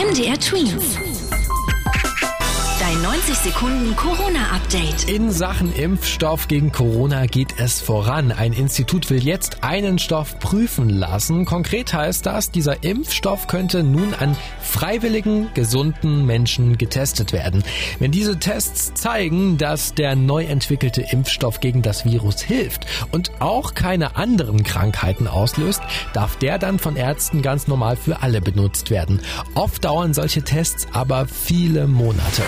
MDR Twins. Dein 90 Sekunden Corona-Update. In Sachen Impfstoff gegen Corona geht es voran. Ein Institut will jetzt einen Stoff prüfen lassen. Konkret heißt das, dieser Impfstoff könnte nun an freiwilligen, gesunden Menschen getestet werden. Wenn diese Tests zeigen, dass der neu entwickelte Impfstoff gegen das Virus hilft und auch keine anderen Krankheiten auslöst, darf der dann von Ärzten ganz normal für alle benutzt werden. Oft dauern solche Tests aber viele Monate.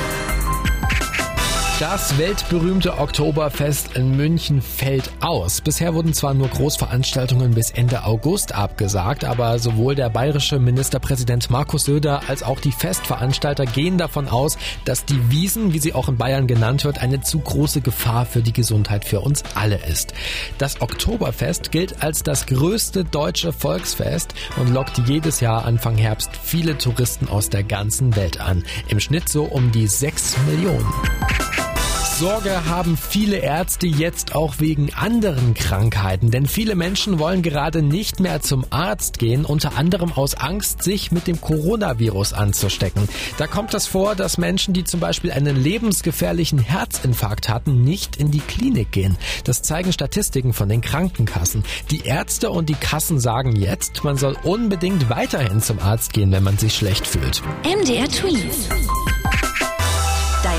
Das weltberühmte Oktoberfest in München fällt aus. Bisher wurden zwar nur Großveranstaltungen bis Ende August abgesagt, aber sowohl der bayerische Ministerpräsident Markus Söder als auch die Festveranstalter gehen davon aus, dass die Wiesen, wie sie auch in Bayern genannt wird, eine zu große Gefahr für die Gesundheit für uns alle ist. Das Oktoberfest gilt als das größte deutsche Volksfest und lockt jedes Jahr Anfang Herbst viele Touristen aus der ganzen Welt an. Im Schnitt so um die 6 Millionen. Sorge haben viele Ärzte jetzt auch wegen anderen Krankheiten, denn viele Menschen wollen gerade nicht mehr zum Arzt gehen, unter anderem aus Angst, sich mit dem Coronavirus anzustecken. Da kommt es vor, dass Menschen, die zum Beispiel einen lebensgefährlichen Herzinfarkt hatten, nicht in die Klinik gehen. Das zeigen Statistiken von den Krankenkassen. Die Ärzte und die Kassen sagen jetzt, man soll unbedingt weiterhin zum Arzt gehen, wenn man sich schlecht fühlt. MDR Tweets.